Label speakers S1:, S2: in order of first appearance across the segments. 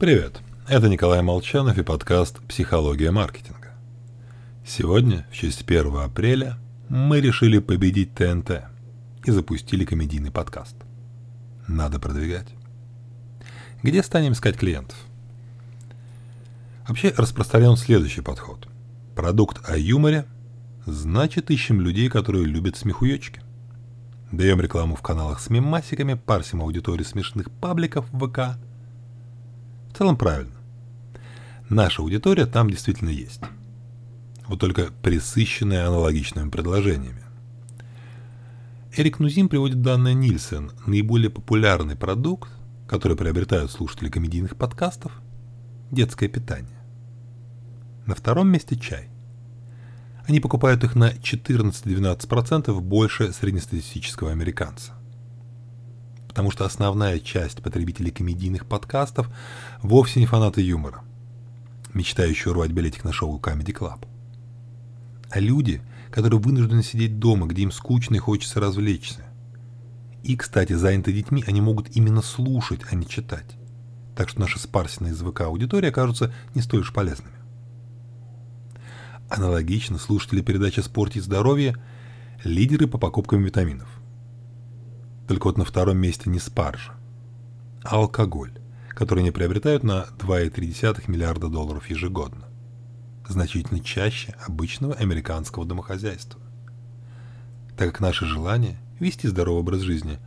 S1: Привет, это Николай Молчанов и подкаст «Психология маркетинга». Сегодня, в честь 1 апреля, мы решили победить ТНТ и запустили комедийный подкаст. Надо продвигать. Где станем искать клиентов? Вообще распространен следующий подход. Продукт о юморе, значит ищем людей, которые любят смехуёчки. Даем рекламу в каналах с мемасиками, парсим аудиторию смешных пабликов в ВК. Целом правильно. Наша аудитория там действительно есть. Вот только присыщенная аналогичными предложениями. Эрик Нузим приводит данные Нильсен. Наиболее популярный продукт, который приобретают слушатели комедийных подкастов – детское питание. На втором месте чай – они покупают их на 14-12% больше среднестатистического американца. Потому что основная часть потребителей комедийных подкастов вовсе не фанаты юмора, мечтающие урвать билетик на шоу Comedy Club. А люди, которые вынуждены сидеть дома, где им скучно и хочется развлечься. И, кстати, заняты детьми, они могут именно слушать, а не читать. Так что наши спарсенные из ВК аудитории окажутся не столь уж полезными. Аналогично слушатели передачи «Спорт и здоровье» – лидеры по покупкам витаминов. Только вот на втором месте не спаржа, а алкоголь, который они приобретают на 2,3 миллиарда долларов ежегодно. Значительно чаще обычного американского домохозяйства. Так как наши желания вести здоровый образ жизни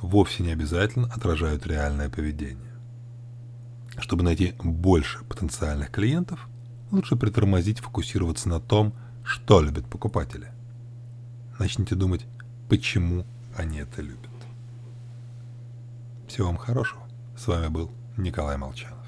S1: вовсе не обязательно отражают реальное поведение. Чтобы найти больше потенциальных клиентов – лучше притормозить, фокусироваться на том, что любят покупатели. Начните думать, почему они это любят. Всего вам хорошего. С вами был Николай Молчанов.